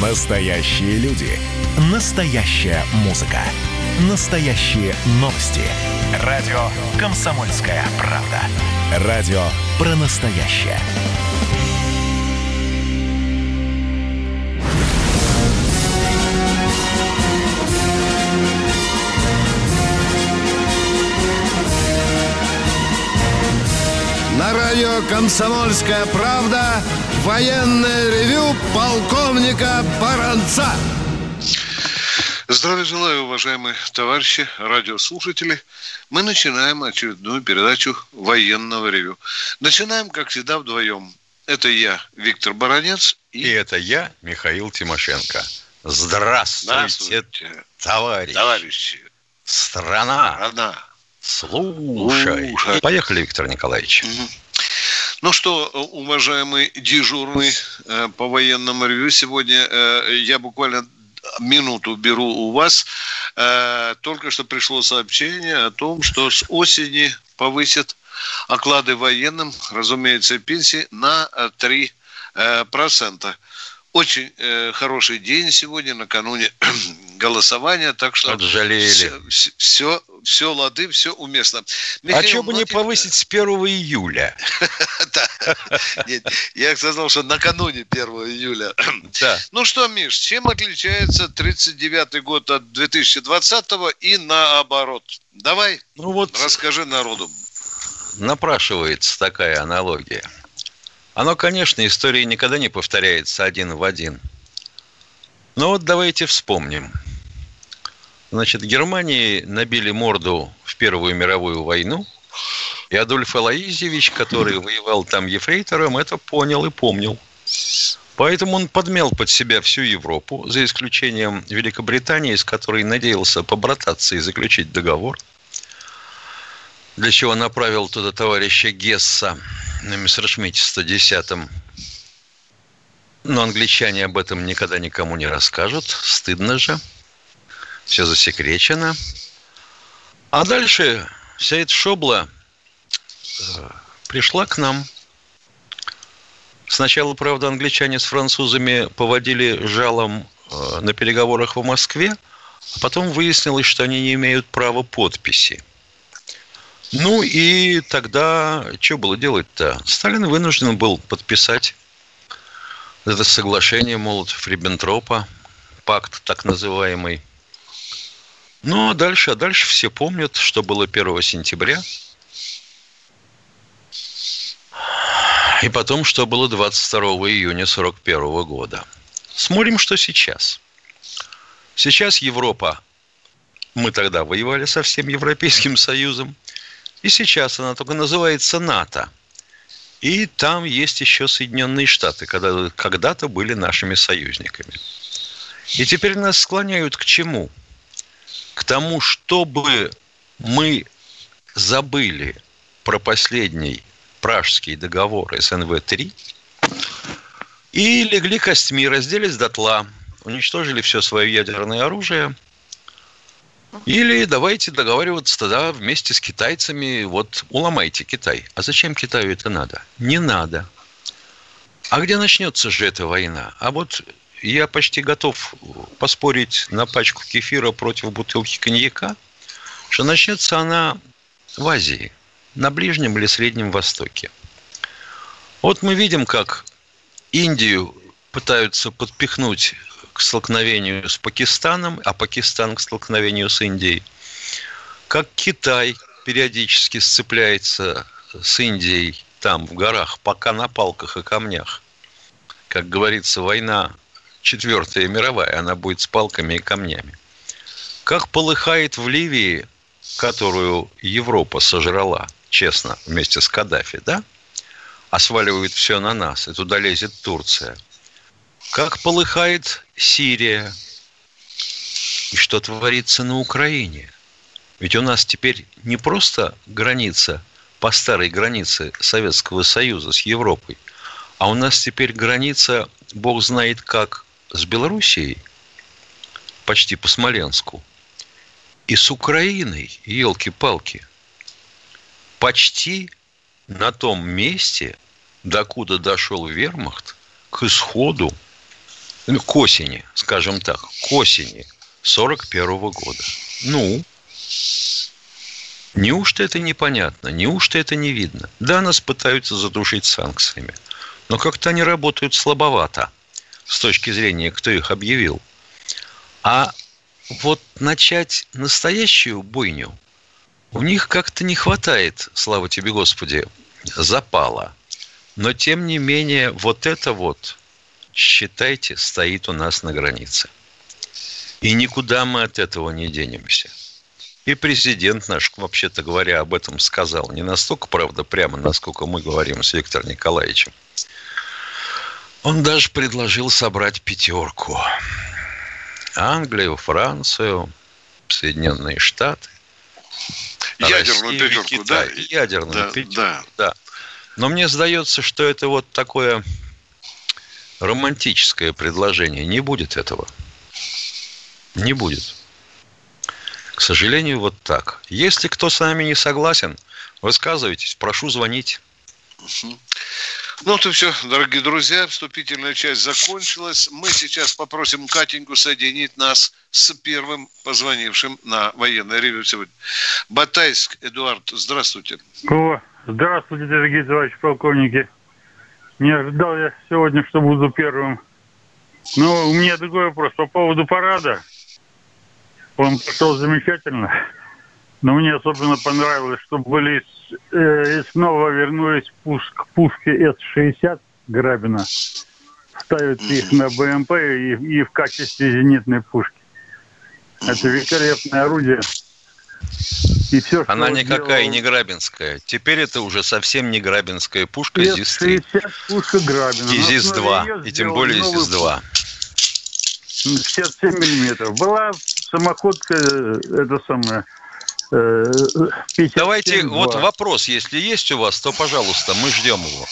Настоящие люди. Настоящая музыка. Настоящие новости. Радио «Комсомольская правда». Радио про настоящее. На радио «Комсомольская правда» военное ревю полковника Баранца. Здравия желаю, уважаемые товарищи, радиослушатели. Мы начинаем очередную передачу военного ревю. Начинаем, как всегда, вдвоем. Это я, Виктор Баранец. И, и это я, Михаил Тимошенко. Здравствуйте, Здравствуйте. товарищи. Товарищи. Страна. Страна. Слушай. Слушай. Поехали, Виктор Николаевич. Угу. Ну что, уважаемый дежурный э, по военному ревю, сегодня э, я буквально минуту беру у вас. Э, только что пришло сообщение о том, что с осени повысят оклады военным, разумеется, пенсии на 3%. Э, процента очень э, хороший день сегодня, накануне голосования, так что... Отжалели. Все, все, все лады, все уместно. Михаил, а что бы не повысить с 1 июля? Я сказал, что накануне 1 июля. Ну что, Миш, чем отличается 39-й год от 2020-го и наоборот? Давай, ну расскажи народу. Напрашивается такая аналогия. Оно, конечно, история никогда не повторяется один в один. Но вот давайте вспомним. Значит, Германии набили морду в Первую мировую войну, и Адольф Алаизевич, который воевал там ефрейтором, это понял и помнил. Поэтому он подмел под себя всю Европу, за исключением Великобритании, с которой надеялся побрататься и заключить договор, для чего направил туда товарища Гесса на Мессершмитте 110-м. Но англичане об этом никогда никому не расскажут. Стыдно же. Все засекречено. А дальше вся эта шобла э, пришла к нам. Сначала, правда, англичане с французами поводили жалом э, на переговорах в Москве, а потом выяснилось, что они не имеют права подписи – ну и тогда что было делать-то? Сталин вынужден был подписать это соглашение Молотов-Риббентропа, пакт так называемый. Ну, а дальше, а дальше все помнят, что было 1 сентября. И потом, что было 22 июня 1941 года. Смотрим, что сейчас. Сейчас Европа, мы тогда воевали со всем Европейским Союзом – и сейчас она только называется НАТО. И там есть еще Соединенные Штаты, когда, когда-то были нашими союзниками. И теперь нас склоняют к чему? К тому, чтобы мы забыли про последний пражский договор СНВ-3 и легли костьми, разделись дотла, уничтожили все свое ядерное оружие – или давайте договариваться тогда вместе с китайцами, вот уломайте Китай. А зачем Китаю это надо? Не надо. А где начнется же эта война? А вот я почти готов поспорить на пачку кефира против бутылки коньяка, что начнется она в Азии, на Ближнем или Среднем Востоке. Вот мы видим, как Индию пытаются подпихнуть к столкновению с Пакистаном, а Пакистан к столкновению с Индией. Как Китай периодически сцепляется с Индией там, в горах, пока на палках и камнях. Как говорится, война четвертая мировая, она будет с палками и камнями. Как полыхает в Ливии, которую Европа сожрала, честно, вместе с Каддафи, да? А сваливают все на нас, и туда лезет Турция – как полыхает Сирия и что творится на Украине. Ведь у нас теперь не просто граница по старой границе Советского Союза с Европой, а у нас теперь граница, бог знает как, с Белоруссией, почти по Смоленску, и с Украиной, елки-палки, почти на том месте, докуда дошел вермахт, к исходу ну, к осени, скажем так, к осени 41 года. Ну, неужто это непонятно? Неужто это не видно? Да, нас пытаются задушить санкциями. Но как-то они работают слабовато с точки зрения, кто их объявил. А вот начать настоящую бойню у них как-то не хватает, слава тебе, Господи, запала. Но, тем не менее, вот это вот, считайте, стоит у нас на границе. И никуда мы от этого не денемся. И президент наш, вообще-то говоря, об этом сказал. Не настолько, правда, прямо, насколько мы говорим с Виктором Николаевичем. Он даже предложил собрать пятерку. Англию, Францию, Соединенные Штаты. Ядерную Россию, пятерку, Китай. да? Ядерную Да, пятерку, да. да. Но мне сдается, что это вот такое романтическое предложение. Не будет этого. Не будет. К сожалению, вот так. Если кто с нами не согласен, высказывайтесь, прошу звонить. Ну, то все, дорогие друзья, вступительная часть закончилась. Мы сейчас попросим Катеньку соединить нас с первым позвонившим на военное ревю сегодня. Батайск, Эдуард, здравствуйте. О, здравствуйте, дорогие товарищи полковники. Не ожидал я сегодня, что буду первым. Но у меня другой вопрос по поводу парада. Он прошел замечательно. Но мне особенно понравилось, что были э, снова вернулись пуск, к пушке С-60 Грабина. Ставят их на БМП и, и в качестве зенитной пушки. Это великолепное орудие. И все, Она никакая сделал- не грабинская. Теперь это уже совсем не грабинская пушка Нет, ЗИС-3. 60 пушка Грабина. И На основе ЗИС-2. её И тем более новую ЗИС-2. пушку. 57 миллиметров. Была самоходка, э, это самое, э, 57-2. Давайте, вот вопрос, если есть у вас, то, пожалуйста, мы ждем его.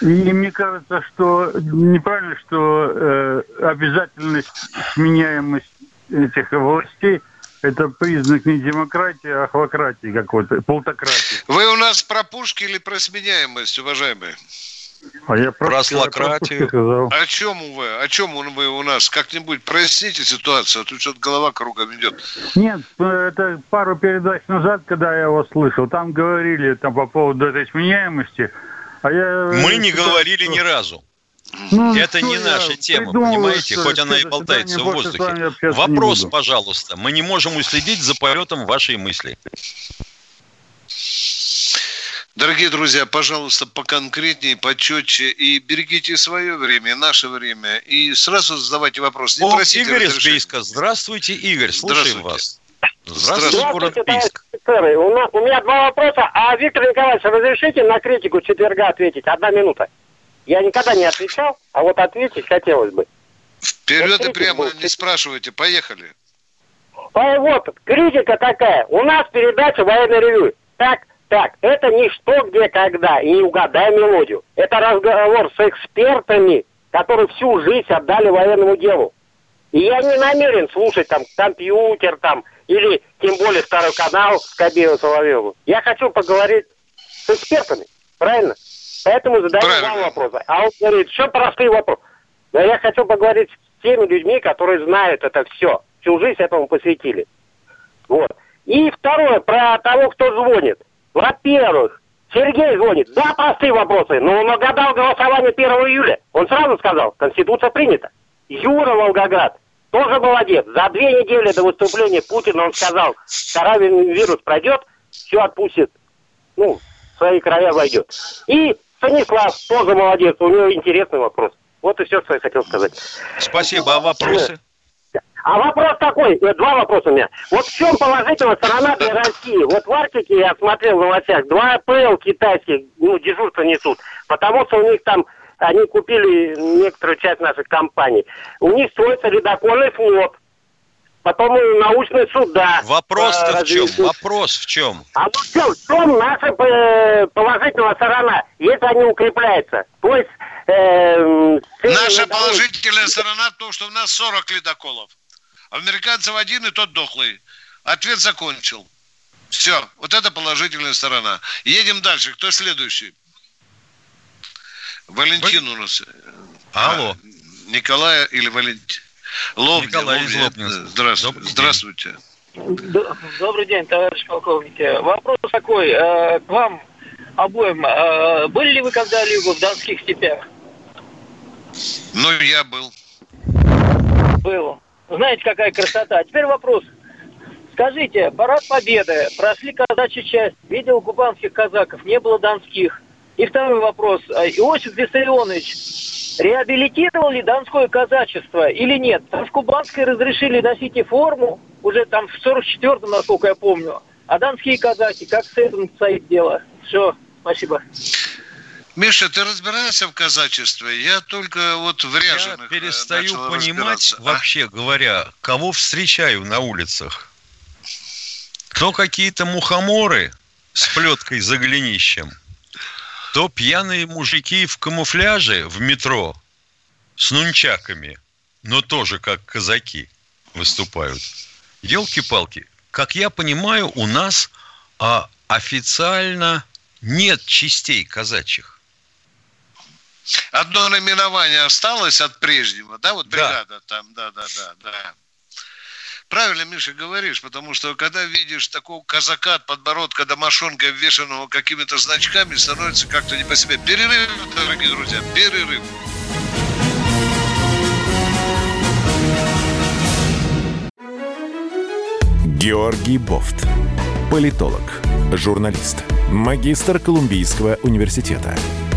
И мне кажется, что неправильно, что э, обязательность сменяемость этих властей это признак не демократии, а хлократии какой-то, полтократии. Вы у нас про пушки или про сменяемость, уважаемые? А я Про про слократию. пушки сказал. О чем вы? О чем вы у нас? Как-нибудь проясните ситуацию, а то что-то голова кругом идет. Нет, это пару передач назад, когда я его слышал, там говорили там по поводу этой сменяемости. А я Мы не считаю, говорили что- ни разу. Ну, Это не наша тема, понимаете? Хоть она и болтается в воздухе. Вопрос, пожалуйста. Мы не можем уследить за полетом вашей мысли. Дорогие друзья, пожалуйста, поконкретнее, почетче и берегите свое время, наше время. И сразу задавайте вопрос. Не О, просите Игорь из. Бийска. Здравствуйте, Игорь. Слушаем Здравствуйте. вас. Здравствуйте. Здравствуйте, город Бийск. офицеры. У, на- у меня два вопроса. А Виктор Николаевич, разрешите на критику четверга ответить? Одна минута. Я никогда не отвечал, а вот ответить хотелось бы. Вперед и прямо вот. не спрашивайте. Поехали. А вот, критика такая. У нас передача военный ревю. Так, так, это не что, где, когда, и не угадай мелодию. Это разговор с экспертами, которые всю жизнь отдали военному делу. И я не намерен слушать там компьютер там, или тем более второй канал с Кобеевым Соловьевым. Я хочу поговорить с экспертами, правильно? Поэтому задаю Правильно. вам вопросы. А он говорит, что простые вопросы. Но я хочу поговорить с теми людьми, которые знают это все. Всю жизнь этому посвятили. Вот. И второе, про того, кто звонит. Во-первых, Сергей звонит. Да, простые вопросы, но он угадал голосование 1 июля. Он сразу сказал, Конституция принята. Юра Волгоград тоже молодец. За две недели до выступления Путина он сказал, коронавирус пройдет, все отпустит, ну, в свои края войдет. И Станислав тоже молодец, у него интересный вопрос. Вот и все, что я хотел сказать. Спасибо. А вопросы? А вопрос такой, э, два вопроса у меня. Вот в чем положительная сторона для России? Вот в Арктике я смотрел в новостях, два АПЛ китайских, ну, дежурство несут, потому что у них там, они купили некоторую часть наших компаний. У них строится ледокольный флот, потом и научные суда. Вопрос-то по в чем? Вопрос в чем? А вот в чем, в чем наша э, положительная сторона, если они укрепляются? То есть... э, Наша положительная сторона в том, что у нас 40 ледоколов. Американцев один, и тот дохлый. Ответ закончил. Все, вот это положительная сторона. Едем дальше. Кто следующий? Валентин у нас. Алло. А, Николая или Валентин? Лобня, Николай Лобня. Здравствуйте. Здравствуйте. Добрый день, товарищ полковник. Вопрос такой э, к вам обоим. Э, были ли вы когда-либо в Донских степях? Ну, я был. Был. Знаете, какая красота. А теперь вопрос. Скажите, парад Победы, прошли казачья часть, видел кубанских казаков, не было донских. И второй вопрос. А Иосиф Виссарионович реабилитировал ли донское казачество или нет? Там в Кубанской разрешили носить и форму, уже там в 44-м, насколько я помню. А донские казаки, как с этим стоит дело? Все, спасибо. Миша, ты разбираешься в казачестве? Я только вот в ряженых Я э, перестаю понимать, а? вообще говоря, кого встречаю на улицах. То какие-то мухоморы с плеткой за голенищем, то пьяные мужики в камуфляже в метро с нунчаками, но тоже как казаки выступают. Елки-палки, как я понимаю, у нас а, официально нет частей казачьих. Одно наименование осталось от прежнего, да, вот бригада да. там, да, да, да, да. Правильно, Миша, говоришь, потому что когда видишь такого казака от подбородка до мошонка, вешенного какими-то значками, становится как-то не по себе. Перерыв, дорогие друзья, перерыв. Георгий Бофт. Политолог, журналист, магистр Колумбийского университета,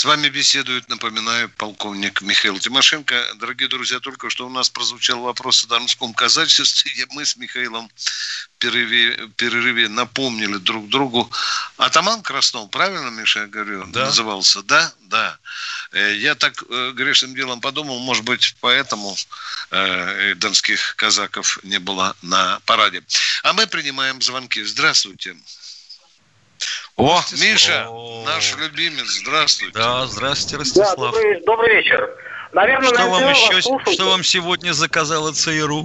С вами беседует, напоминаю, полковник Михаил Тимошенко. Дорогие друзья, только что у нас прозвучал вопрос о донском казачестве. Мы с Михаилом в перерыве, перерыве напомнили друг другу. Атаман Краснов, правильно, Миша, я говорю, да. назывался? Да, да. Э, я так э, грешным делом подумал, может быть, поэтому э, донских казаков не было на параде. А мы принимаем звонки. Здравствуйте. О, Миша, О. наш любимец, здравствуйте. Да, здравствуйте, Ростислав. Да, добрый, добрый вечер. Наверное, что вам еще, что вам сегодня заказала ЦРУ?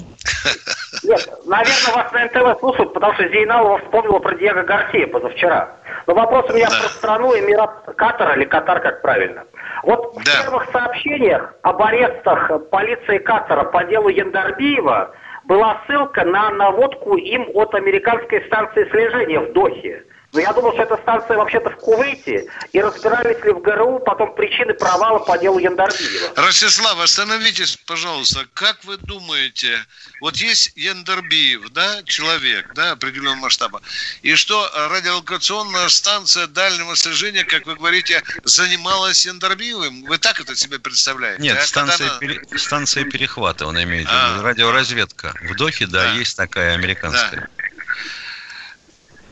Нет, наверное, вас на НТВ слушают, потому что Зейналова вспомнила про Диего Гарсия позавчера. Но вопрос у меня да. про страну Эмират Катар или Катар, как правильно. Вот да. в первых сообщениях об арестах полиции Катара по делу Яндарбиева была ссылка на наводку им от американской станции слежения в Дохе. Но я думал, что эта станция вообще-то в Кувейте, и разбирались ли в ГРУ потом причины провала по делу Яндарбиева. Ростислав, остановитесь, пожалуйста. Как вы думаете, вот есть Яндарбиев, да, человек, да, определенного масштаба, и что радиолокационная станция дальнего слежения, как вы говорите, занималась Яндарбиевым? Вы так это себе представляете? Нет, а? станция, она... пере... станция перехвата, он имеет в виду, а, радиоразведка. В Дохе, да, да, есть такая американская. Да.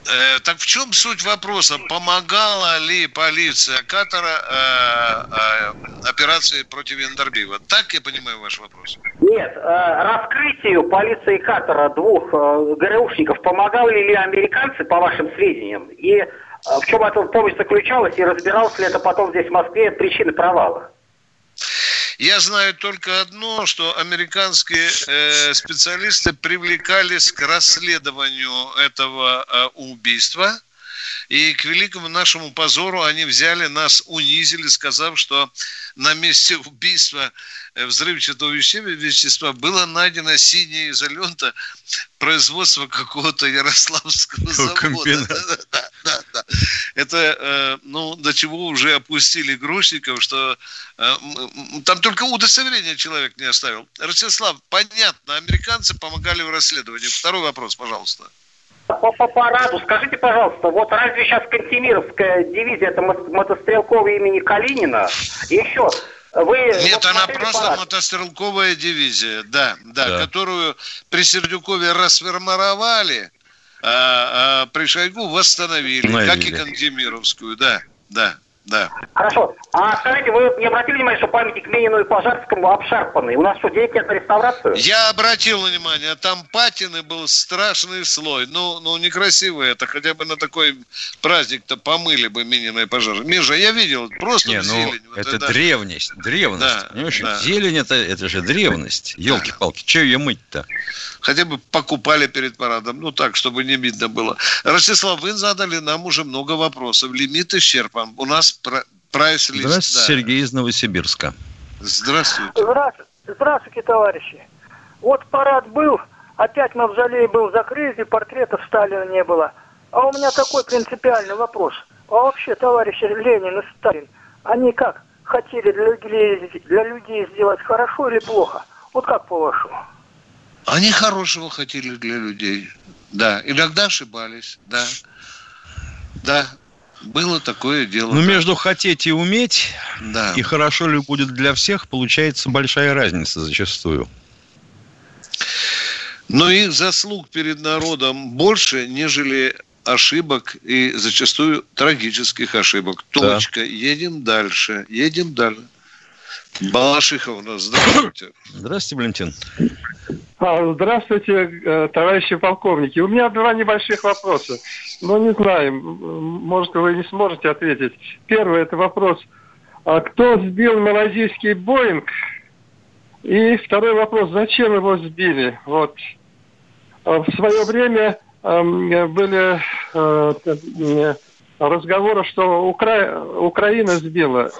Э, так в чем суть вопроса? Помогала ли полиция Катара э, э, операции против Яндарбиева? Так я понимаю ваш вопрос? Нет, э, раскрытию полиции Катара двух э, ГРУшников помогали ли американцы, по вашим сведениям? И э, в чем эта помощь заключалась? И разбиралось ли это потом здесь в Москве причины провала? Я знаю только одно, что американские э, специалисты привлекались к расследованию этого э, убийства. И к великому нашему позору они взяли нас, унизили, сказав, что на месте убийства Э, взрывчатого вещества было найдено синяя изолента производства какого-то ярославского завода. Да, да, да. Это, э, ну, до чего уже опустили грузчиков, что э, там только удостоверение человек не оставил. Ростислав, понятно, американцы помогали в расследовании. Второй вопрос, пожалуйста. По, по параду, скажите, пожалуйста, вот разве сейчас Кантемировская дивизия это мотострелковая имени Калинина? И еще, вы Нет, она просто парад? мотострелковая дивизия, да, да, да, которую при Сердюкове расформировали, а, а, при Шойгу восстановили, Навели. как и Кантемировскую, да, да. Да. Хорошо. А скажите, вы не обратили внимание, что памятник Ленину и Пожарскому обшарпанный? У нас что, денег нет на реставрацию? Я обратил внимание, там патины был страшный слой. Ну, ну некрасиво это. Хотя бы на такой праздник-то помыли бы Минина и Пожар. Миша, я видел, просто Не, ну, зелень. Вот это древность, древность. Да, Понимаешь, да. Зелень это, это же древность. Елки-палки, что ее мыть-то? Хотя бы покупали перед парадом. Ну так, чтобы не видно было. Ростислав, вы задали нам уже много вопросов. Лимит исчерпан. У нас пра- прайс-лист. Здравствуйте, да. Сергей из Новосибирска. Здравствуйте. Здравствуйте, здравствуйте, товарищи. Вот парад был, опять мавзолей был закрыт, и портретов Сталина не было. А у меня такой принципиальный вопрос. А вообще, товарищи Ленин и Сталин, они как, хотели для людей, для людей сделать хорошо или плохо? Вот как по-вашему? Они хорошего хотели для людей. Да, иногда ошибались. Да. Да. Было такое дело. Ну, да. между хотеть и уметь, Да. и хорошо ли будет для всех, получается большая разница зачастую. Но их заслуг перед народом больше, нежели ошибок и зачастую трагических ошибок. Да. Точка. Едем дальше. Едем дальше. Балашиха у нас. Здравствуйте. Здравствуйте, Валентин. Здравствуйте, э, товарищи полковники. У меня два небольших вопроса. Но не знаю, может, вы не сможете ответить. Первый это вопрос. А кто сбил малазийский Боинг? И второй вопрос, зачем его сбили? Вот. А В свое время эм, были э, разговоры, что Укра- Украина сбила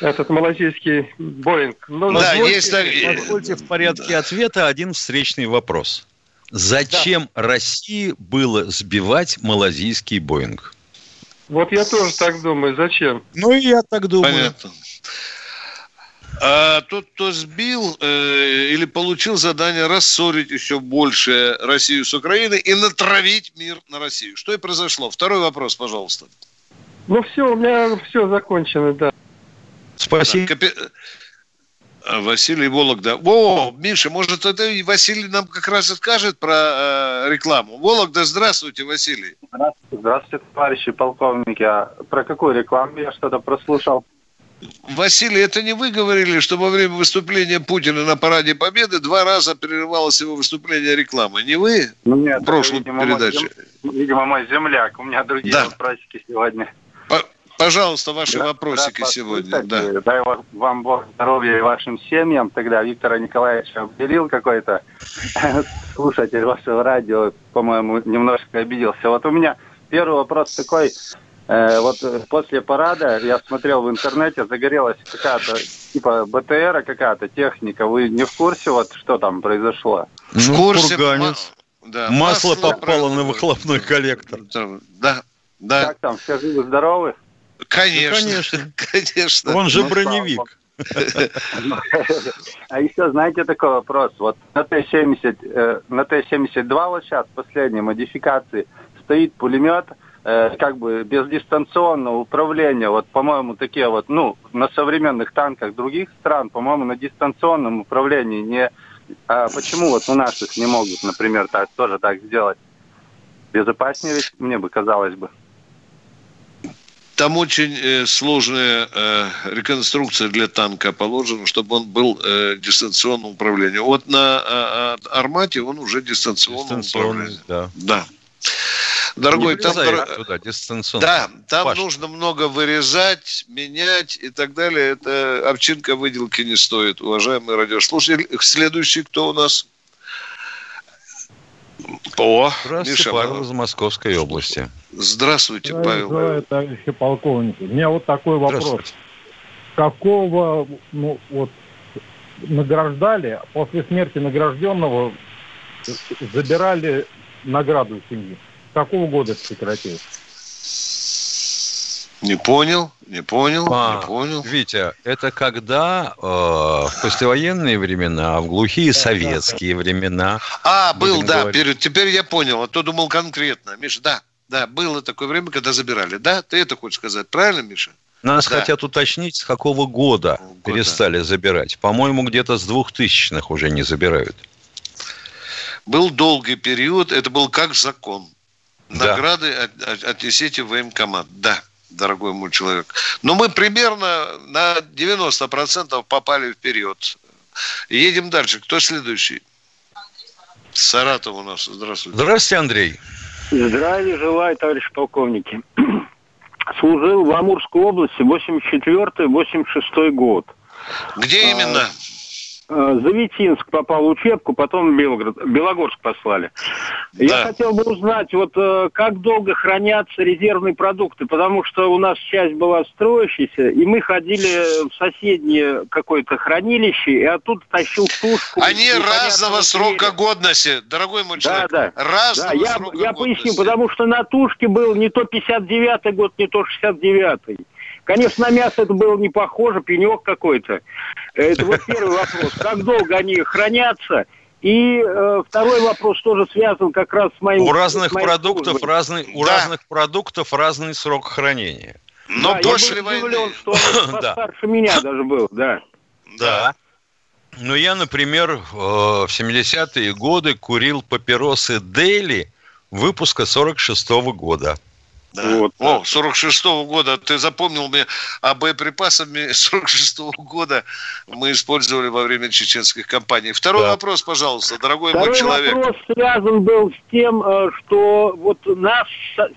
этот малазийский Боинг. Но Да, позвольте- есть так- Позвольте в порядке ответа один встречный вопрос. Зачем России было сбивать малазийский Боинг? Вот я тоже так думаю. Зачем? Ну, и я так думаю. Понятно. А тот, кто сбил э, или получил задание рассорить еще больше Россию с Украиной и натравить мир на Россию. Что и произошло. Второй вопрос, пожалуйста. Ну все, у меня все закончено, да. Спасибо. Капи- А, Василий Вологда. О, Миша, может, это и Василий нам как раз и скажет про э, рекламу. Вологда, здравствуйте, Василий. Здравствуйте, здравствуйте, товарищи полковники. А про какую рекламу я что-то прослушал? Василий, это не вы говорили, что во время выступления Путина на Параде Победы два раза прерывалось его выступление рекламы? Не вы? Ну, нет, В прошлой это, видимо, мой передаче. зем- Видимо, мой земляк. У меня другие Да. вопросики сегодня. По- Пожалуйста, ваши Рад- вопросики рад сегодня. Да. Дай вам- вам Бог здоровья и вашим семьям. Тогда Виктора Николаевича обделил какой-то слушатель вашего радио, по-моему, немножко обиделся. Вот у меня первый вопрос такой. Э, вот э, после парада я смотрел в интернете, загорелась какая-то типа БТР какая-то техника. Вы не в курсе, вот что там произошло? В Ну, курсе курганец. да, Масло попало на выхлопной коллектор. Да, да, Как там, все живы-здоровы? Конечно, Ну, конечно. конечно. Он же Ну, броневик. А еще, знаете, такой вопрос. Вот на Т-70, э, на Т-72 вот сейчас, последней модификации, стоит пулемет, э, как бы без дистанционного управления. Вот, по-моему, такие вот, ну, на современных танках других стран, по-моему, на дистанционном управлении не... А почему вот у наших не могут, например, так, тоже так сделать? Безопаснее ведь, мне бы казалось бы. Там очень э, сложная э, реконструкция для танка положена, чтобы он был э, дистанционным управлением. Вот на э, э, Армате он уже дистанционным управлением. да. Да. Дорогой, там... туда, дистанционно. Да, там Паш. нужно много вырезать, менять и так далее. Это овчинка выделки не стоит, уважаемые радиослушатели. Следующий кто у нас? О, Здравствуйте, Миша, Павел из Московской области. Здравствуйте, Павел. Здравия, товарищи полковники. У меня вот такой вопрос. Здравствуйте. Какого, ну, вот, награждали, после смерти награжденного забирали награду семьи? С какого года это прекратилось? Не понял, не понял, А, не понял. Витя, это когда э, в послевоенные времена, в глухие советские времена. А, был, да, говорить. теперь я понял, а то думал конкретно. Миша, да, да, было такое время, когда забирали. Да, ты это хочешь сказать, правильно, Миша? Нас Да. хотят уточнить, с какого года Года. перестали забирать. По-моему, где-то с двухтысячных уже не забирают. Был долгий период, это был как закон. Награды да. от, отнесите в военкомат. Да, дорогой мой человек. Но мы примерно на 90% попали вперед. Едем дальше. Кто следующий? Саратов у нас. Здравствуйте. Здравствуйте, Андрей. Здравия желаю, товарищ полковники. Служил в Амурской области 84-86 год. Где а, именно? Э, Завитинск попал в учебку, потом Белгород, Белогорск послали. Да. Я хотел бы узнать, вот э, как долго хранятся резервные продукты, потому что у нас часть была строящаяся, и мы ходили в соседнее какое-то хранилище, и оттуда тащил тушку. Они разного срока годности, дорогой мой человек. Да, да. Разного да, я, срока я годности. поясню, потому что на тушке был не то 59-й год, не то 69-й. Конечно, на мясо это было не похоже, пенек какой-то. Это вот первый вопрос. Как долго они хранятся? И э, второй вопрос тоже связан как раз с моим... У разных моим продуктов разный, у да. разных продуктов разный срок хранения. Но да, после я был удивлен, что он постарше меня даже был, да. Да. Ну, я, например, э, в 70-е годы курил папиросы Дели выпуска 46 -го года. Да. Вот. О, 46-го года. Ты запомнил мне, а боеприпасами 46-го года мы использовали во время чеченских кампаний. Второй да. вопрос, пожалуйста, дорогой Второй мой человек. Второй вопрос связан был с тем, э, что вот нас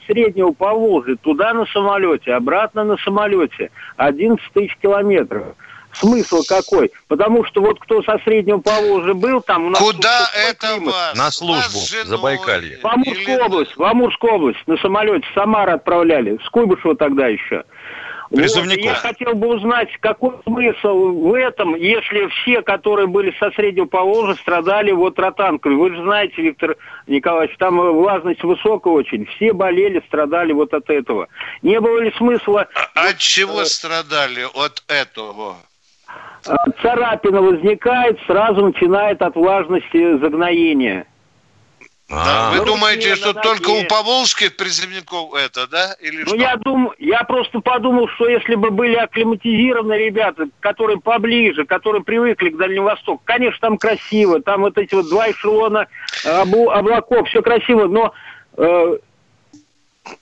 среднего Поволжья туда на самолете, обратно на самолете 11 тысяч километров. Смысл какой? Потому что вот кто со Среднего Поволжья был, там у нас... Куда это климат. вас? На службу, Забайкалье. В Амурскую Или... область, в Амурскую область на самолете Самара отправляли, с Куйбышева тогда еще. Призывников. Вот, я хотел бы узнать, какой смысл в этом, если все, которые были со Среднего Поволжья, страдали вот ротанкой. Вы же знаете, Виктор Николаевич, там влажность высокая очень. Все болели, страдали вот от этого. Не было ли смысла... А от чего э... страдали от этого? Э, царапина возникает, сразу начинает от влажности загноение. Да. Вы ну, думаете, что только у поволжских призывников это, да? Или ну, что? я думаю, я просто подумал, что если бы были акклиматизированы ребята, которые поближе, которые привыкли к Дальнему Востоку, конечно, там красиво, там вот эти вот два эшелона облаков, все красиво, но э,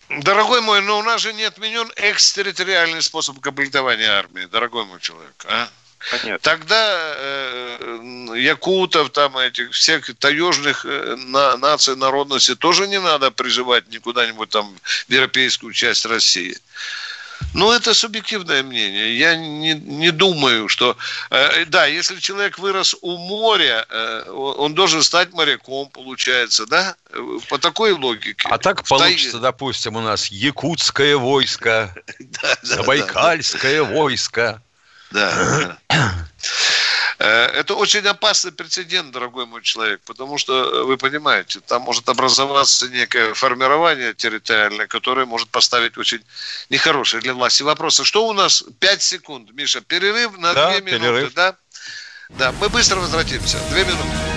Дорогой мой, но у нас же не отменен экстерриториальный способ комплектования армии, дорогой мой человек, а? Понятно. Тогда э, якутов, там этих всех таежных э, на, наций, народностей тоже не надо приживать никуда-нибудь там в европейскую часть России. Ну, это субъективное мнение. Я не, не думаю, что... Э, да, если человек вырос у моря, э, он должен стать моряком, получается, да? По такой логике. А так получится, допустим, у нас якутское войско, забайкальское войско. Да. Э, это очень опасный прецедент, дорогой мой человек, потому что, э, вы понимаете, там может образоваться некое формирование территориальное, которое может поставить очень нехорошие для власти вопросы. Что у нас? Пять секунд, Миша. Перерыв на да, минуты, перерыв. да? Да, мы быстро возвратимся. Две минуты.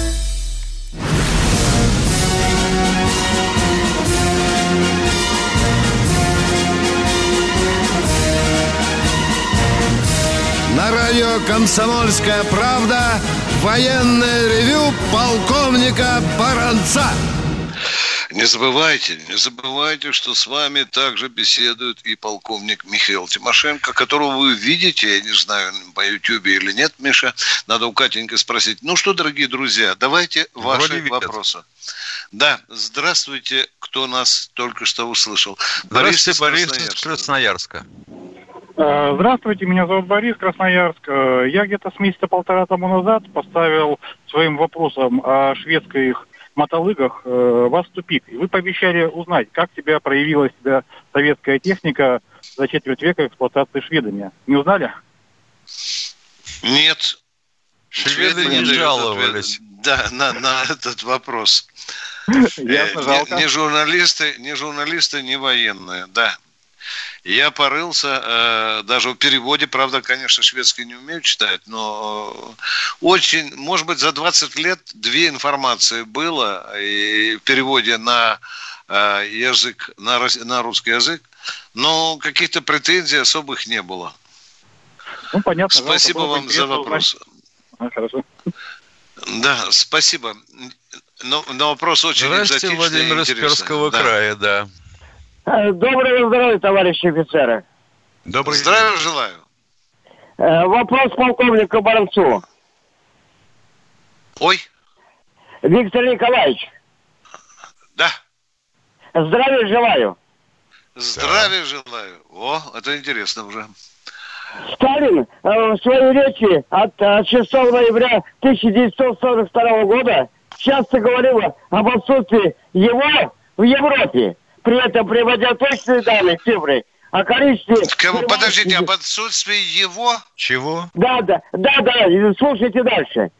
Радио «Комсомольская правда» военное ревю полковника Баранца. Не забывайте, не забывайте, что с вами также беседует и полковник Михаил Тимошенко, которого вы видите, я не знаю, по Ютьюбе или нет, Миша, надо у Катеньки спросить. Ну что, дорогие друзья, давайте ваши вопросы. Да, здравствуйте, кто нас только что услышал. Здравствуйте, Борис из Красноярска. Красноярска. Э, здравствуйте, меня зовут Борис Красноярск. Э, я где-то с месяца полтора тому назад поставил своим вопросом о шведских мотолыгах э, вас в тупик. И вы пообещали узнать, как тебя проявила себя советская техника за четверть века эксплуатации шведами. Не узнали? Нет. Шведы не жаловались. Да, на, на этот вопрос. Ясно, не, не журналисты, не журналисты, не военные, да. Я порылся, э, даже в переводе, правда, конечно, шведский не умею читать, но э, очень, может быть, за 20 лет две информации было и в переводе на э, язык, на, на русский язык, но каких-то претензий особых не было. Ну, понятно. Спасибо вам за вопрос. А, хорошо. Да, спасибо. Но, но вопрос очень Здравствуйте, Владимир из Перского да. края, да. Э, доброго здоровья, товарищи офицеры. Добрый Здравия желаю. Э, вопрос полковнику Баранцу. Ой. Виктор Николаевич. Да. Здравия желаю. Здравия да. желаю. О, это интересно уже. Сталин э, в своей речи от 6 ноября 1942 года часто говорил об отсутствии его в Европе при этом приводя точные данные, цифры, о количестве... Кого, подождите, об отсутствии его? Чего? Да, да, да, да, слушайте дальше.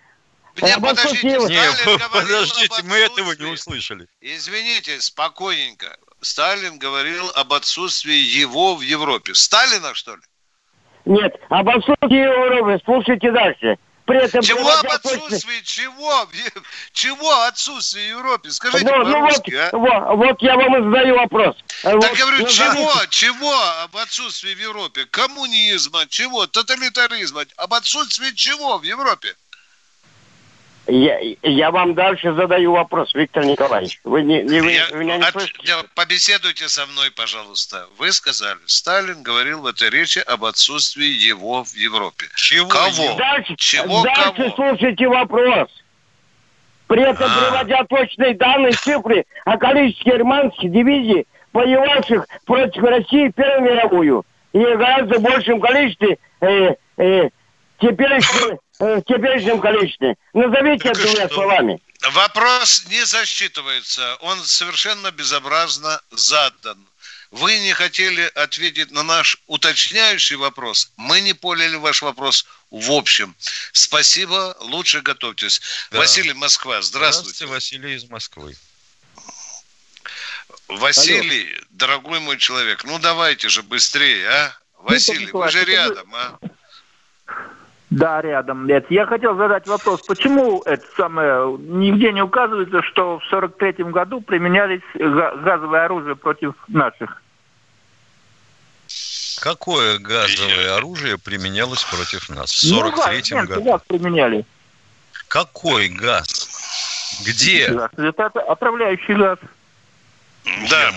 Нет, об подождите, его... Нет, подождите, мы этого не услышали. Извините, спокойненько. Сталин говорил об отсутствии его в Европе. Сталина, что ли? Нет, об отсутствии его в Европе. Слушайте дальше при этом... Чего об отсутствии? Чего? Чего отсутствие в Европе? Скажите ну, ну вот, а? вот, вот я вам и задаю вопрос. Так вот, я говорю, ну, чего? Да. Чего об отсутствии в Европе? Коммунизма? Чего? Тоталитаризма? Об отсутствии чего в Европе? Я, я вам дальше задаю вопрос, Виктор Николаевич. Вы, не, не, вы я, меня не от, побеседуйте со мной, пожалуйста. Вы сказали, Сталин говорил в этой речи об отсутствии его в Европе. Чего? Кого? Дальше, Чего дальше кого? слушайте вопрос. При этом а. приводя точные данные, цифры о количестве германских дивизий, воевавших против России в Первую мировую, и гораздо большем количестве э, э, теперешнего Э, в теперешнем количестве. Назовите это двумя словами. Вопрос не засчитывается. Он совершенно безобразно задан. Вы не хотели ответить на наш уточняющий вопрос. Мы не поняли ваш вопрос в общем. Спасибо, лучше готовьтесь. Да. Василий, Москва, здравствуйте. Здравствуйте, Василий из Москвы. Василий, Алло. дорогой мой человек, ну давайте же быстрее, а? Василий, вы же рядом, а? Да, рядом. Нет. Я хотел задать вопрос, почему это самое нигде не указывается, что в сорок третьем году применялись газовое оружие против наших? Какое газовое оружие применялось против нас в 43-м ну, году? Газ применяли. Какой газ? Где? Это отравляющий газ. Да,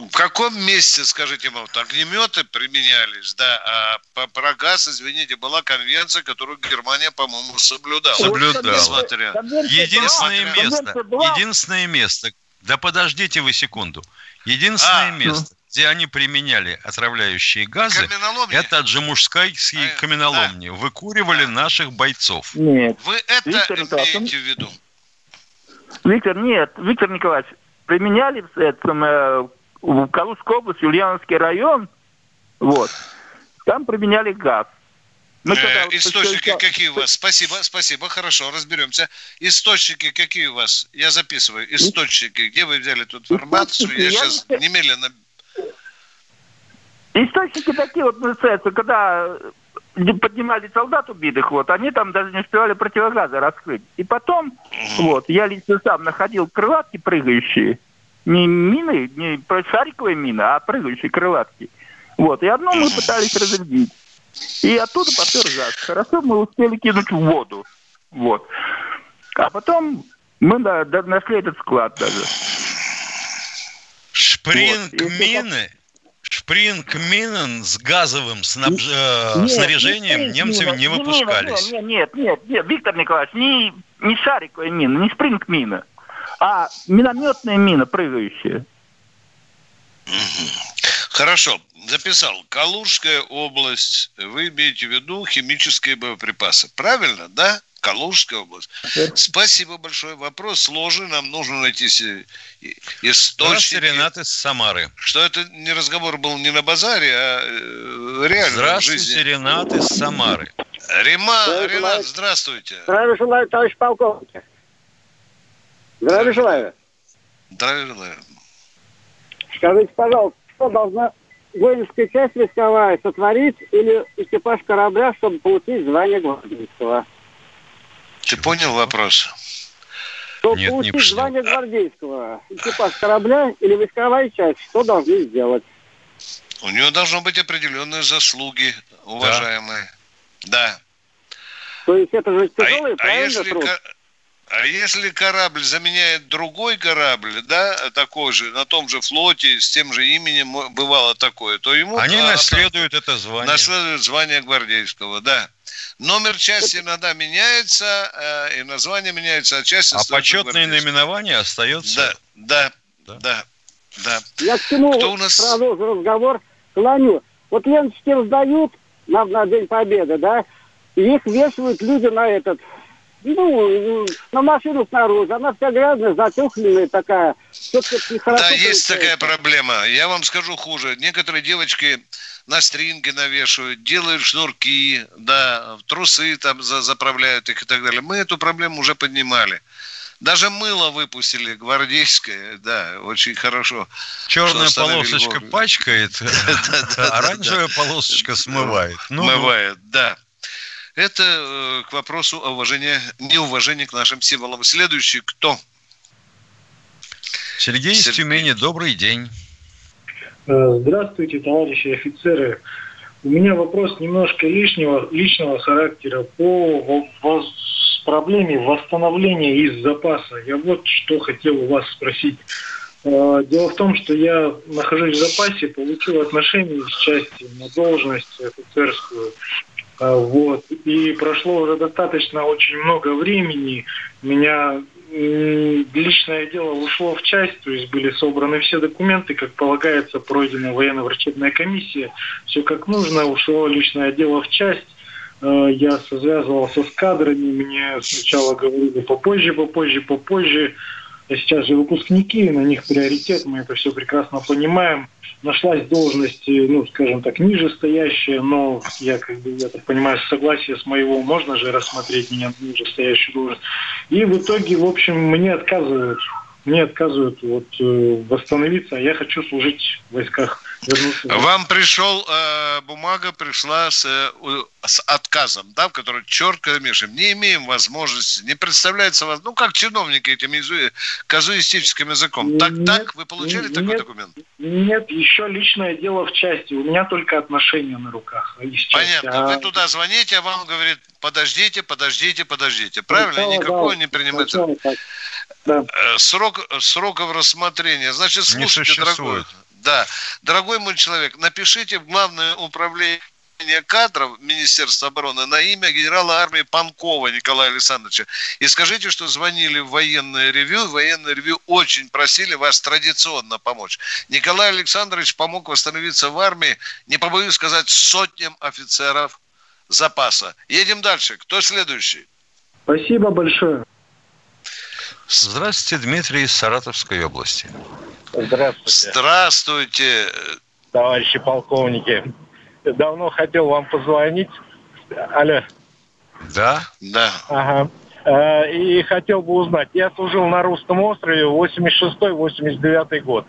в каком месте, скажите, вот, огнеметы применялись, да, а про газ, извините, была конвенция, которую Германия, по-моему, соблюдала. Соблюдала. Несмотря... Единственное была, место, единственное место, да подождите вы секунду, единственное а, место, где они применяли отравляющие газы, это Джамушскайские а, каменоломни. Да. Выкуривали наших бойцов. Нет. Вы это Виктор имеете в виду? Виктор, нет, Виктор Николаевич, применяли в этом, э, в Калужской области, Ульяновский район, вот, там применяли газ. Мы э, источники вот, какие у вас? Спасибо, спасибо, хорошо, разберемся. Источники какие у вас? Я записываю. Источники, где вы взяли эту информацию? Я, я сейчас не... немедленно... Источники такие вот называются, когда поднимали солдат убитых, вот, они там даже не успевали противогазы раскрыть. И потом, вот, я лично сам находил крылатки прыгающие, не мины, не шариковые мины, а прыгающие крылатки. Вот, и одну мы пытались разрядить. И оттуда попер газ. Хорошо, мы успели кинуть в воду. Вот. А потом мы да, нашли этот склад даже. Шпринг-мины? Вот. Шпрингминен с газовым снабж... Э, нет, снаряжением не немцами не, не выпускались. Нет, нет, нет, нет, Виктор Николаевич, не, не шариковая мина, не спрингмина, а минометная мина прыгающая. Хорошо, записал. Калужская область, вы имеете в виду химические боеприпасы, правильно, да? Калужская область. Спасибо большое. Вопрос сложный. Нам нужно найти источники. Ренат из Самары. Что это не разговор был не на базаре, а э, реально Здравствуйте, в жизни. Ренат из Самары. Рима, Здравия Ренат, желаю. здравствуйте. Здравия желаю, товарищ полковник. Здравия желаю. Здравия желаю. Скажите, пожалуйста, что должна воинская часть войсковая сотворить или экипаж корабля, чтобы получить звание гвардейского? Ты понял вопрос? Чтобы Нет, получить не звание гвардейского, экипаж корабля или войсковая часть, что должны сделать? У него должны быть определенные заслуги, уважаемые. Да. да. То есть это же тяжелый, а, правильно, а если, труд? А если корабль заменяет другой корабль, да, такой же, на том же флоте, с тем же именем бывало такое, то ему... Они а, наследуют это звание. Наследуют звание гвардейского, да. Номер части иногда меняется, э, и название меняется, а часть... А почетное наименование остается... Да, да, да, да. да. Я к чему Кто у нас... сразу разговор клоню. Вот ленточки раздают на, на День Победы, да, и их вешают люди на этот, ну, на машину снаружи. Она вся грязная, затюхленная такая. Да, есть такая проблема. Я вам скажу хуже. Некоторые девочки на стринги навешивают, делают шнурки, да, трусы там заправляют их и так далее. Мы эту проблему уже поднимали. Даже мыло выпустили гвардейское, да, очень хорошо. Черная полосочка пачкает, а оранжевая полосочка смывает. Ну, смывает, да. Это э, к вопросу о уважении, неуважении к нашим символам. Следующий кто? Сергей из Тюмени, добрый день. Э, здравствуйте, товарищи офицеры. У меня вопрос немножко лишнего, личного характера по проблеме восстановления из запаса. Я вот что хотел у вас спросить. Э, дело в том, что я нахожусь в запасе, получил отношение из части на должность офицерскую. Э, вот. И прошло уже достаточно очень много времени. Меня личное дело ушло в часть, то есть были собраны все документы, как полагается, пройдена военно-врачебная комиссия, все как нужно, ушло личное дело в часть. Э, я связывался с кадрами, мне сначала говорили попозже, попозже, попозже. Сейчас же выпускники, на них приоритет, мы это все прекрасно понимаем. Нашлась должность, ну, скажем так, ниже стоящая, но я, как бы, я так понимаю, с согласия с моего можно же рассмотреть меня ниже стоящую должность. И в итоге, в общем, мне отказывают мне отказывают вот, э, восстановиться, а я хочу служить в войсках. Вернуться. Вам пришел, э, бумага пришла с, э, с отказом, да, в которой четко пишем, не имеем возможности, не представляется вас, ну, как чиновники этим казуистическим языком. Так, нет, так, вы получили нет, такой документ? Нет, еще личное дело в части, у меня только отношения на руках. А Понятно, а... вы туда звоните, а вам говорит, подождите, подождите, подождите. Правильно? Сначала, Никакого да, не принимается. Да. Э, срок, сроков рассмотрения. Значит, слушайте, дорогой, да, дорогой мой человек, напишите в Главное управление кадров Министерства обороны на имя генерала армии Панкова Николая Александровича. И скажите, что звонили в военное ревю. Военное ревю очень просили вас традиционно помочь. Николай Александрович помог восстановиться в армии, не побоюсь сказать, сотням офицеров запаса. Едем дальше. Кто следующий? Спасибо большое. Здравствуйте, Дмитрий из Саратовской области. Здравствуйте. Здравствуйте. Товарищи полковники. Давно хотел вам позвонить. Алло. Да? Да. Ага. Э, и хотел бы узнать. Я служил на Русском острове 86-89 год.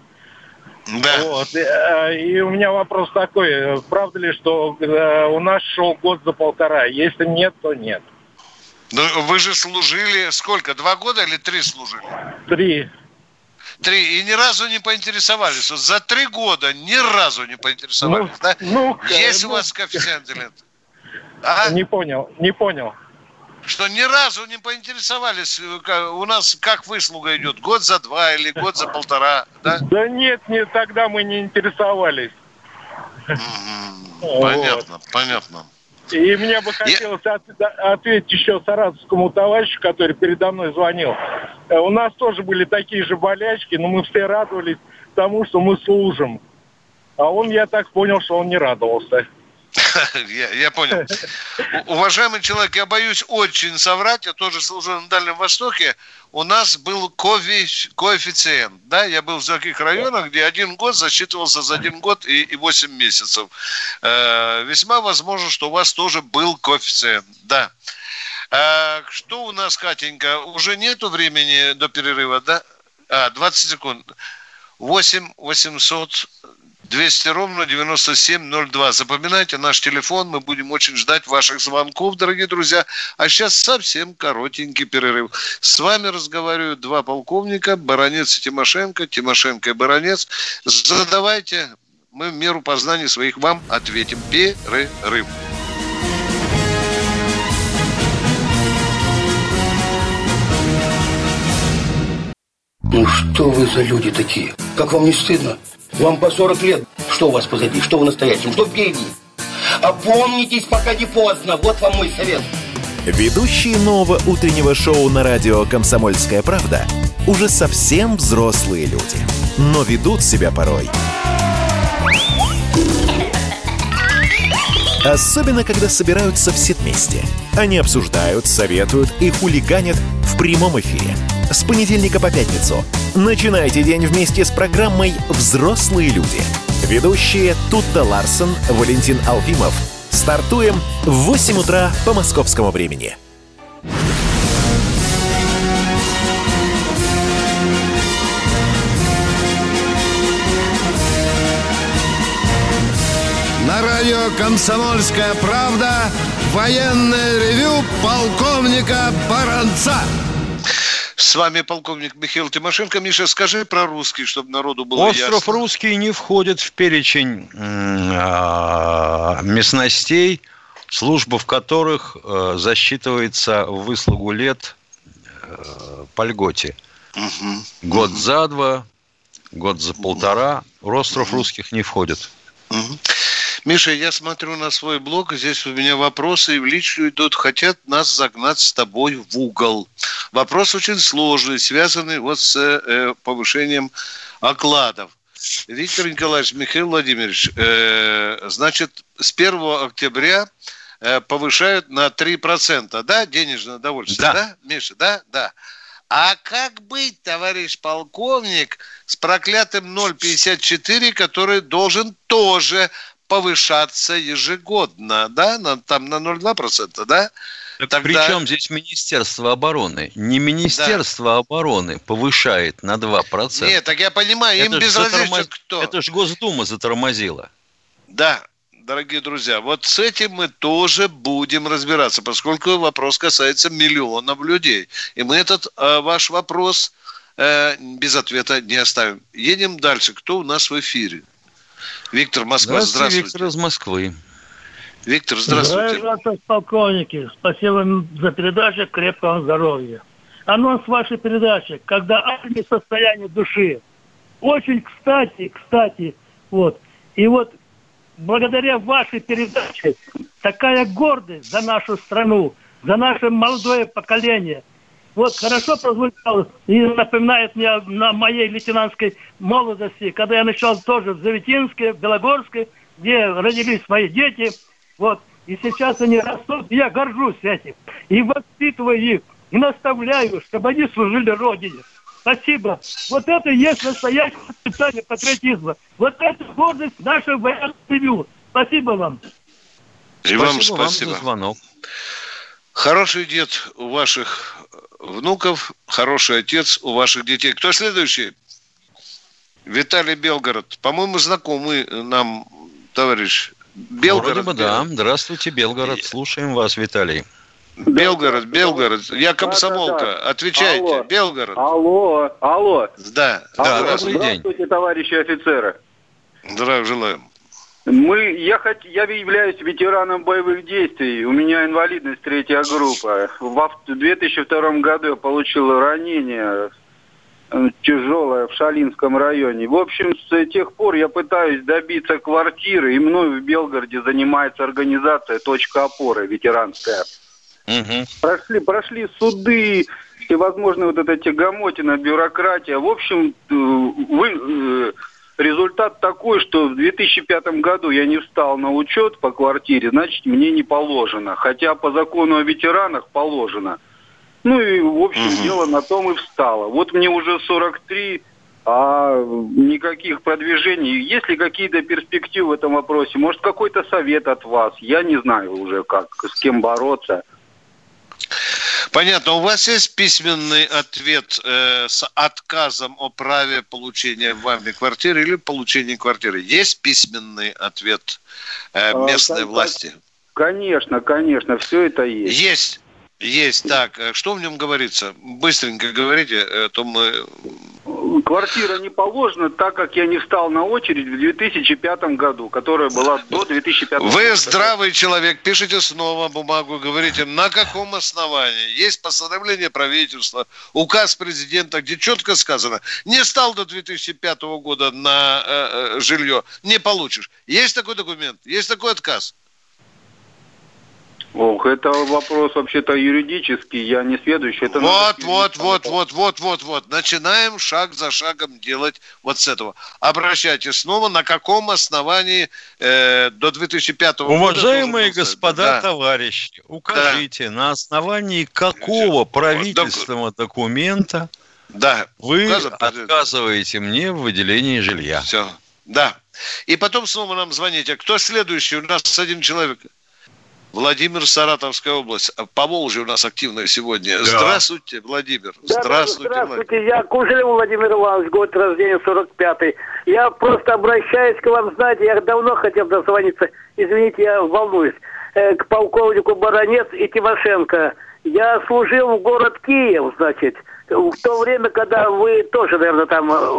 Да. Вот. Э, и у меня вопрос такой. Правда ли, что э, у нас шел год за полтора? Если нет, то нет. Ну, вы же служили сколько? Два года или три служили? Три. Три. И ни разу не поинтересовались. Вот за три года ни разу не поинтересовались, ну, да? Ну, Есть ну, у вас коэффициент или нет? А? Не понял, не понял. Что ни разу не поинтересовались, э, у нас как выслуга идет, год за два или год за полтора, да? Да нет, нет, тогда мы не интересовались. Понятно, понятно. И мне бы хотелось Я... ответить еще саратовскому товарищу, который передо мной звонил. Э, у нас тоже были такие же болячки, но мы все радовались тому, что мы служим. А он, я так понял, что он не радовался. Я, я понял. Уважаемый человек, я боюсь очень соврать. Я тоже служил на Дальнем Востоке. У нас был коэффициент. Да, я был в таких районах, где один год засчитывался за один год и, и 8 месяцев. Э, весьма возможно, что у вас тоже был коэффициент. Да. А, что у нас, Катенька? Уже нету времени до перерыва, да? А, 20 секунд. 8 800 200 ровно 9702. Запоминайте наш телефон. Мы будем очень ждать ваших звонков, дорогие друзья. А сейчас совсем коротенький перерыв. С вами разговаривают два полковника, Баранец и Тимошенко, Тимошенко и Баранец. Задавайте, мы в меру познания своих вам ответим. Перерыв. Ну что вы за люди такие? Как вам не стыдно? Вам по 40 лет. Что у вас позади? Что в настоящем? Что впереди? Опомнитесь, пока не поздно. Вот вам мой совет. Ведущие нового утреннего шоу на радио «Комсомольская правда» уже совсем взрослые люди. Но ведут себя порой. Особенно, когда собираются все вместе. Они обсуждают, советуют и хулиганят в прямом эфире – с понедельника по пятницу. Начинайте день вместе с программой «Взрослые люди». Ведущие Тутта Ларсон, Валентин Алфимов. Стартуем в 8 утра по московскому времени. На радио «Комсомольская правда» военное ревю полковника Баранца. С вами полковник Михаил Тимошенко. Миша, скажи про русский, чтобы народу было Остров ясно. русский не входит в перечень э, местностей, служба в которых э, засчитывается в выслугу лет э, по льготе. Угу. Год угу. за два, год за полтора. Остров угу. русских не входит. Угу. Миша, я смотрю на свой блог, здесь у меня вопросы и в личную идут. Хотят нас загнать с тобой в угол. Вопрос очень сложный, связанный вот с э, повышением окладов. Виктор Николаевич, Михаил Владимирович, э, значит, с 1 октября э, повышают на 3%, да, денежное довольствие, да. да, Миша, да, да. А как быть, товарищ полковник, с проклятым 0,54, который должен тоже повышаться ежегодно, да, на, там на 0,2%, да? Тогда... Причем здесь Министерство обороны? Не Министерство да. обороны повышает на 2%. Нет, так я понимаю, им безразлично затормо... кто. Это же Госдума затормозила. Да, дорогие друзья, вот с этим мы тоже будем разбираться, поскольку вопрос касается миллионов людей. И мы этот э, ваш вопрос э, без ответа не оставим. Едем дальше. Кто у нас в эфире? Виктор, Москва, здравствуйте. здравствуйте. Виктор из Москвы. Виктор, здравствуйте. Здравствуйте, полковники. Спасибо за передачу, крепкого здоровья. Анонс вашей передачи, когда армия состояние души. Очень кстати, кстати, вот. И вот благодаря вашей передаче такая гордость за нашу страну, за наше молодое поколение – вот хорошо прозвучало и напоминает мне на моей лейтенантской молодости, когда я начал тоже в Заветинске, в Белогорске, где родились мои дети. Вот. И сейчас они растут, и я горжусь этим. И воспитываю их, и наставляю, чтобы они служили Родине. Спасибо. Вот это и есть настоящее воспитание патриотизма. Вот это гордость нашего военного Спасибо вам. И спасибо вам спасибо. Вам за звонок. Хороший дед у ваших внуков, хороший отец у ваших детей. Кто следующий? Виталий Белгород. По-моему, знакомый нам товарищ. Белгород. Вроде бы, да. Здравствуйте, Белгород. Слушаем вас, Виталий. Белгород, Белгород. Я комсомолка. Да, да, да. Отвечайте. Алло. Белгород. Алло, алло. Да, да. Добрый день. Здравствуйте, товарищи офицеры. Здравия желаю. Мы, я, хот, я являюсь ветераном боевых действий. У меня инвалидность третья группа. В 2002 году я получил ранение э, тяжелое в Шалинском районе. В общем, с тех пор я пытаюсь добиться квартиры, и мной в Белгороде занимается организация «Точка опоры» ветеранская. Угу. Прошли, прошли суды, всевозможные вот эта тягомотина, бюрократия. В общем, э, вы, э, результат такой, что в 2005 году я не встал на учет по квартире, значит, мне не положено. Хотя по закону о ветеранах положено. Ну и, в общем, угу. дело на том и встало. Вот мне уже 43, а никаких продвижений. Есть ли какие-то перспективы в этом вопросе? Может, какой-то совет от вас? Я не знаю уже, как, с кем бороться. Понятно. У вас есть письменный ответ э, с отказом о праве получения вами квартиры или получения квартиры? Есть письменный ответ э, а, местной а, власти? Конечно, конечно, все это есть. Есть. Есть. Так, э, что в нем говорится? Быстренько говорите, э, то мы... Квартира не положена, так как я не встал на очередь в 2005 году, которая была до 2005 года. Вы здравый человек, пишите снова бумагу, говорите, на каком основании. Есть постановление правительства, указ президента, где четко сказано, не стал до 2005 года на э, э, жилье, не получишь. Есть такой документ, есть такой отказ. Ох, это вопрос вообще-то юридический, я не следующий. Это вот, вот, вот, вот, вот, вот, вот. Начинаем шаг за шагом делать вот с этого. Обращайтесь снова, на каком основании э, до 2005 года... Уважаемые господа да. товарищи, укажите, да. на основании какого правительственного да. документа да. вы Указан, отказываете мне в выделении жилья. Все. Да. И потом снова нам звоните. Кто следующий? У нас один человек. Владимир, Саратовская область. По Волжье у нас активно сегодня. Да. Здравствуйте, Владимир. Да, здравствуйте. Здравствуйте. Я Кужелев Владимир Иванович, год рождения 45-й. Я просто обращаюсь к вам, знаете, я давно хотел дозвониться. Извините, я волнуюсь. Э, к полковнику Баранец и Тимошенко. Я служил в город Киев, значит, в то время, когда вы тоже, наверное, там э,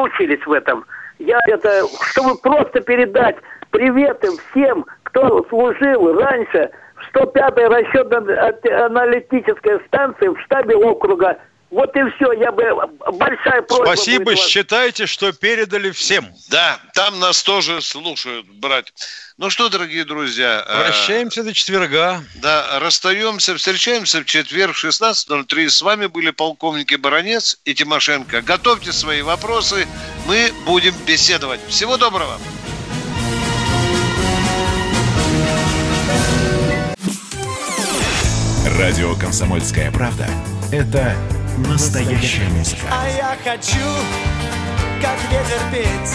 учились в этом. Я это, чтобы просто передать приветы всем, кто служил раньше в 105-й расчетно-аналитической станции в штабе округа. Вот и все, я бы большая просьба. Спасибо, будет считайте, что передали всем. Да, там нас тоже слушают, брать. Ну что, дорогие друзья. Э, Прощаемся э, до четверга. Да, расстаемся, встречаемся в четверг в 16.03. С вами были полковники Баранец и Тимошенко. Готовьте свои вопросы, мы будем беседовать. Всего доброго. Радио «Комсомольская правда» — это настоящая музыка. А я хочу, как ветер петь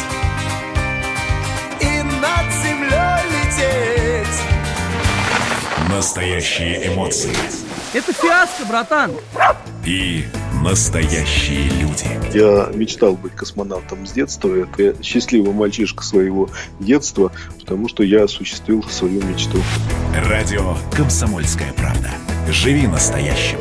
и над землей лететь. Настоящие эмоции. Это фиаско, братан. И настоящие люди. Я мечтал быть космонавтом с детства. Это счастливый мальчишка своего детства, потому что я осуществил свою мечту. Радио «Комсомольская правда». Живи настоящим.